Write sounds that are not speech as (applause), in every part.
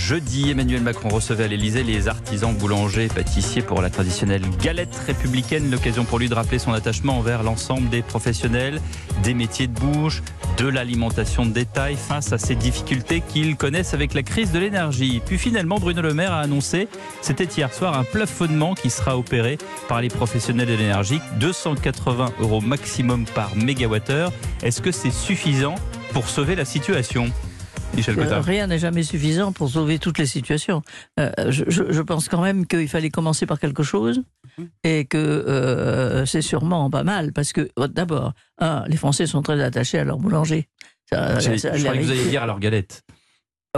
jeudi. Emmanuel Macron recevait à l'Elysée les artisans boulangers et pâtissiers pour la traditionnelle galette républicaine. L'occasion pour lui de rappeler son attachement envers l'ensemble des professionnels, des métiers de bouche, de l'alimentation de détail face à ces difficultés qu'ils connaissent avec la crise de l'énergie. Puis finalement, Bruno Le Maire a annoncé, c'était hier soir, un plafonnement qui sera opéré par les professionnels de l'énergie, 280 euros maximum par mégawattheure. Est-ce que c'est suffisant pour sauver la situation? Euh, Rien n'est jamais suffisant pour sauver toutes les situations. Euh, je, pense quand même qu'il fallait commencer par quelque chose et que euh, c'est sûrement pas mal parce que d'abord, les Français sont très attachés à leur boulanger. je croyais que vous alliez dire à leur galette.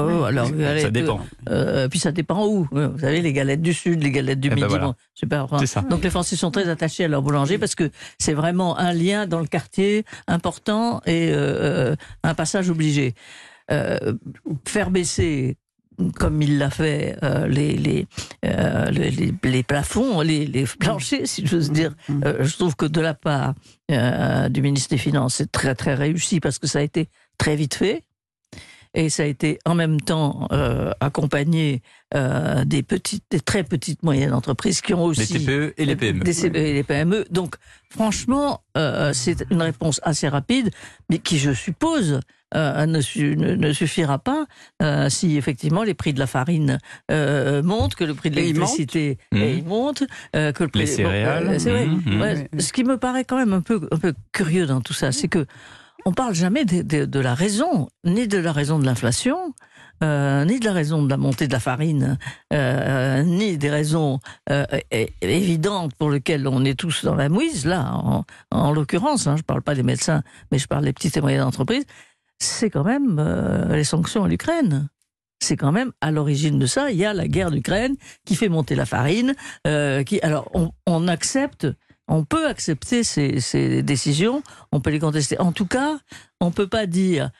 Oh, alors, ça dépend. puis ça dépend où. Vous savez, les galettes du Sud, les galettes du eh ben Midi. super. Donc les Français sont très attachés à leur boulanger parce que c'est vraiment un lien dans le quartier important et un passage obligé. Euh, faire baisser comme il l'a fait, euh, les, les, euh, les, les, plafonds, les, les, planchers, si j'ose dire. Mm. je trouve que de la part du ministre des Finances, c'est très très réussi parce que ça a été très vite fait. Et ça a été en même temps accompagné des petites, des très petites moyennes entreprises qui ont aussi les TPE et les PME. Des CPE et les PME. Donc, franchement, c'est une réponse assez rapide, mais qui, je suppose, euh, ne, suffira pas euh, si effectivement les prix de la farine euh, montent, que le prix de l'électricité mmh. monte, que le prix les céréales. Mmh, mmh. ce qui me paraît quand même un peu, un peu curieux dans tout ça, c'est que on parle jamais de, la raison, ni de la raison de l'inflation. ni de la raison de la montée de la farine, ni des raisons évidentes pour lesquelles on est tous dans la mouise, là, en, l'occurrence, hein, je ne parle pas des médecins, mais je parle des petites et moyennes entreprises, c'est quand même euh, les sanctions à l'Ukraine. C'est quand même à l'origine de ça. Il y a la guerre d'Ukraine qui fait monter la farine. Euh, qui, alors, on, accepte, on peut accepter ces, décisions, on peut les contester. En tout cas, on ne peut pas dire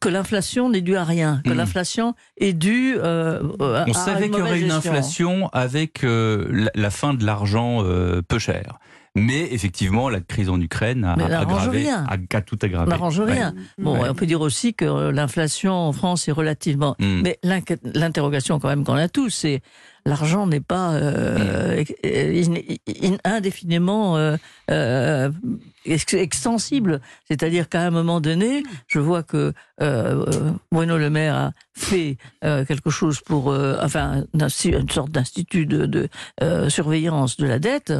que l'inflation n'est due à rien, que hmm. l'inflation est due euh, à On savait qu'il y aurait une inflation avec la, fin de l'argent peu cher. Mais effectivement, la crise en Ukraine a, aggravé, a, tout aggravé. N'arrange rien. Bon, on peut dire aussi que l'inflation en France est relativement. Hmm. Mais l'interrogation quand même qu'on a tous, c'est l'argent n'est pas euh, indéfiniment euh, euh, extensible. C'est-à-dire qu'à un moment donné, je vois que Bruno Le Maire a fait quelque chose pour, enfin, une sorte d'institut de, surveillance de la dette.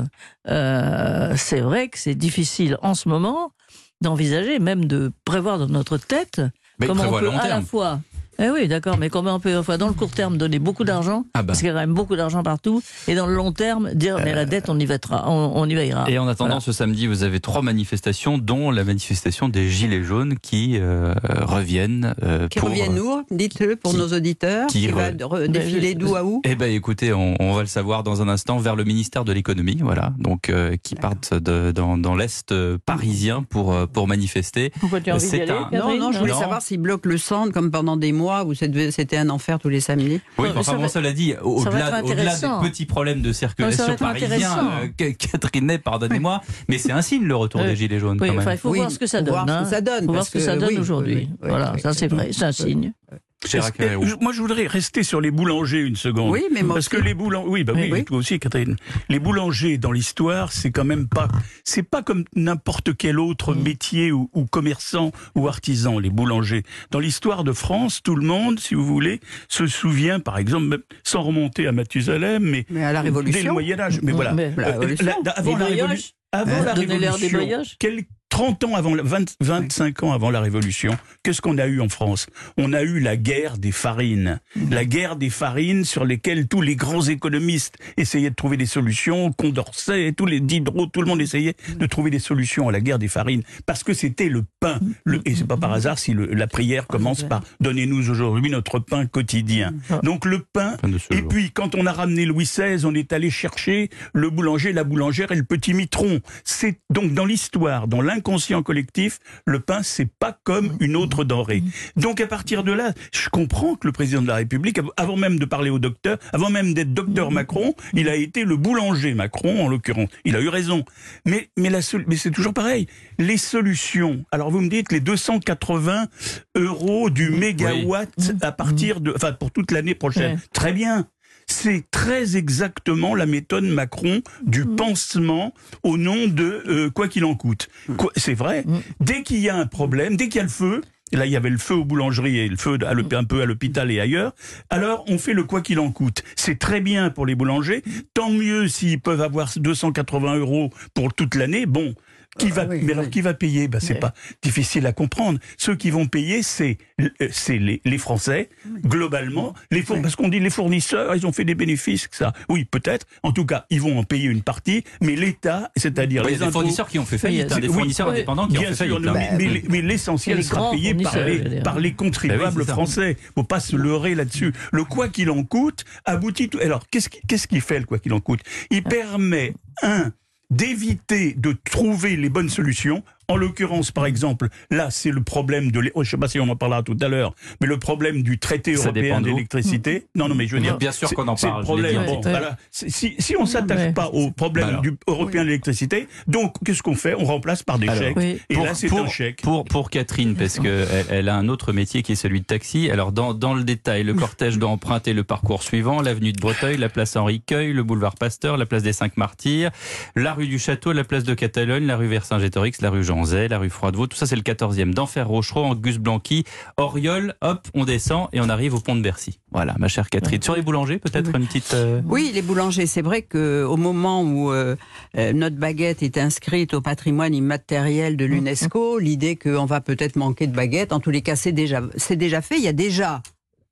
c'est vrai que c'est difficile en ce moment d'envisager, même de prévoir dans notre tête, comment on peut à la fois eh oui, d'accord, mais comment on peut, enfin, dans le court terme, donner beaucoup d'argent, ah bah. parce qu'il y a quand même beaucoup d'argent partout, et dans le long terme, dire, mais la euh, dette, on y veillera. On, y veillera. Et en attendant, ce samedi, vous avez trois manifestations, dont la manifestation des Gilets jaunes qui euh, reviennent. Euh, qui reviennent où Dites-le pour nos auditeurs. Qui, va défiler d'où à où Eh ben, écoutez, on, va le savoir dans un instant, vers le ministère de l'économie, voilà, donc qui partent de, dans, dans l'est parisien pour pour manifester. C'est un... Non, non, je voulais savoir s'ils bloquent le centre comme pendant des mois où c'était un enfer tous les samedis? Oui, enfin, bon, cela dit, au-delà des petits problèmes de circulation parisiens, euh, Catherine pardonnez-moi, mais c'est un signe le retour des Gilets jaunes. Oui, il faut voir ce que ça donne. Ça donne. voir ce que ça donne aujourd'hui. Voilà, ça c'est vrai, c'est un signe. Moi, je voudrais rester sur les boulangers une seconde. Oui, mais moi Parce que les boulangers, oui, bah oui, toi aussi, Catherine. Les boulangers dans l'histoire, c'est quand même pas, c'est pas comme n'importe quel autre mm. métier ou, commerçant ou artisan. Les boulangers. Dans l'histoire de France, tout le monde, si vous voulez, se souvient, par exemple, sans remonter à Mathusalem, mais, mais à la Révolution, dès le Moyen Âge. Mais voilà, euh, avant la Révolution. Avant la Révolution, 30 ans avant, 25 ans avant la Révolution, qu'est-ce qu'on a eu en France? On a eu la guerre des farines. Mmh. La guerre des farines sur lesquelles tous les grands économistes essayaient de trouver des solutions, Condorcet, tous les Diderot, tout le monde essayait de trouver des solutions à la guerre des farines, parce que c'était le pain. Le, et c'est pas par hasard si la prière commence par « Donnez-nous aujourd'hui notre pain quotidien mmh. ». Donc le pain, et puis quand on a ramené Louis XVI, on est allé chercher le boulanger, la boulangère et le petit mitron. C'est donc dans l'histoire, dans l'inconscient, l'inconscient collectif, le pain, c'est pas comme une autre denrée. Donc à partir de là, je comprends que le président de la République, avant même de parler au docteur, avant même d'être docteur Macron, il a été le boulanger Macron, en l'occurrence. Il a eu raison. Mais, mais, mais c'est toujours pareil. Les solutions. Alors vous me dites les 280 euros du mégawatt à partir de, enfin pour toute l'année prochaine. Très bien. C'est très exactement la méthode Macron du mm. pansement au nom de euh, quoi qu'il en coûte. Mm. C'est vrai. Mm. Dès qu'il y a un problème, dès qu'il y a le feu, là, il y avait le feu aux boulangeries et le feu un peu à l'hôpital et ailleurs. Alors, on fait le quoi qu'il en coûte. C'est très bien pour les boulangers. Tant mieux s'ils peuvent avoir 280 euros pour toute l'année. Bon, qui va, mais alors qui va payer? Ben, C'est pas difficile à comprendre. Ceux qui vont payer, c'est euh, c'est les, les, Français, globalement. Les Parce qu'on dit les fournisseurs, ils ont fait des bénéfices, ça. Oui, peut-être. En tout cas, ils vont en payer une partie, mais l'État, c'est-à-dire les, fournisseurs qui ont fait faillite, hein, des fournisseurs indépendants qui ont fait faillite. Hein. Mais, l'essentiel sera payé par les, par les contribuables ben français. Faut pas se leurrer là-dessus. Le quoi qu'il en coûte aboutit. Tout... Alors, qu'est-ce qu'est-ce qu'il fait le quoi qu'il en coûte? Il permet un d'éviter de trouver les bonnes solutions en l'occurrence, par exemple, là, c'est le problème de. Oh, je ne sais pas si on en parlera tout à l'heure, mais le problème du traité européen d'électricité. (laughs) Non, non, mais je veux dire. Bien sûr qu'on en parle. Problème, voilà. si, si, on ne s'attaque pas au problème du européen d'électricité, donc qu'est-ce qu'on fait? On remplace par des chèques. Et là, c'est un chèque. Pour, pour Catherine, parce qu'elle elle a un autre métier qui est celui de taxi. Alors, dans, dans le détail, le cortège doit emprunter le parcours suivant l'avenue de Breteuil, la place Henri Queuil, le boulevard Pasteur, la place des Cinq Martyrs, la rue du Château, la place de Catalogne, la rue Vercingétorix, la rue Jean la rue Froidevaux, tout ça c'est le 14e. D'Enfer Rochereau, Angus Blanqui, Oriol, hop, on descend et on arrive au pont de Bercy. Voilà, ma chère Catherine. Sur les boulangers, peut-être une petite. Euh, oui, les boulangers. C'est vrai qu'au moment où euh, euh, notre baguette est inscrite au patrimoine immatériel de l'UNESCO, l'idée qu'on va peut-être manquer de baguettes, en tous les cas, c'est déjà, c'est déjà fait. Il y a déjà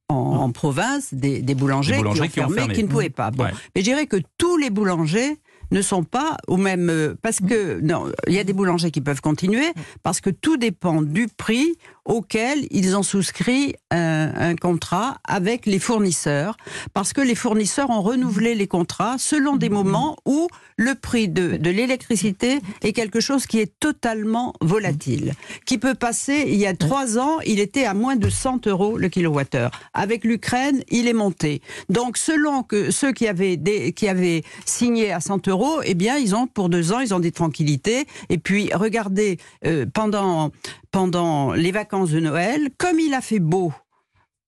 en, province des, boulangers, qui, ont fermé, qui ne pouvaient pas. Mais je dirais que tous les boulangers ne sont pas au même euh, parce que non, il y a des boulangers qui peuvent continuer parce que tout dépend du prix auquel ils ont souscrit un, contrat avec les fournisseurs, parce que les fournisseurs ont renouvelé les contrats selon des moments où le prix de, l'électricité est quelque chose qui est totalement volatile, qui peut passer, il y a trois ans, il était à moins de 100 euros le kilowattheure. Avec l'Ukraine, il est monté. Donc selon que ceux qui avaient, qui avaient signé à 100 euros, eh bien, ils ont, pour deux ans, ils ont des tranquillités. Et puis, regardez, euh, pendant, pendant les vacances de Noël, comme il a fait beau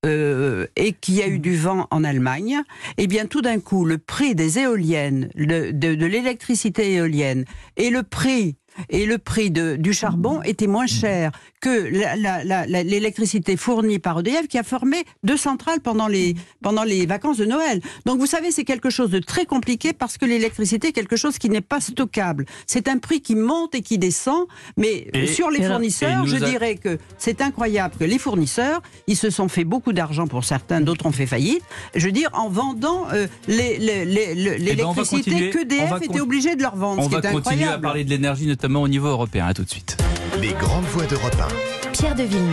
euh, et qu'il y a eu du vent en Allemagne, eh bien tout d'un coup, le prix des éoliennes, de, de l'électricité éolienne et le prix et le prix de, du charbon était moins cher que l'électricité fournie par EDF qui a formé deux centrales pendant les, pendant les vacances de Noël. Donc vous savez, c'est quelque chose de très compliqué parce que l'électricité est quelque chose qui n'est pas stockable. C'est un prix qui monte et qui descend, mais sur les fournisseurs, je dirais que c'est incroyable que les fournisseurs, ils se sont fait beaucoup d'argent pour certains, d'autres ont fait faillite. Je veux dire, en vendant euh, eh ben, l'électricité qu'EDF était obligé de leur vendre. On va continuer à parler de l'énergie, notamment au niveau européen. À tout de suite. Les grandes voies d'Europe 1. Pierre de Villeneuve.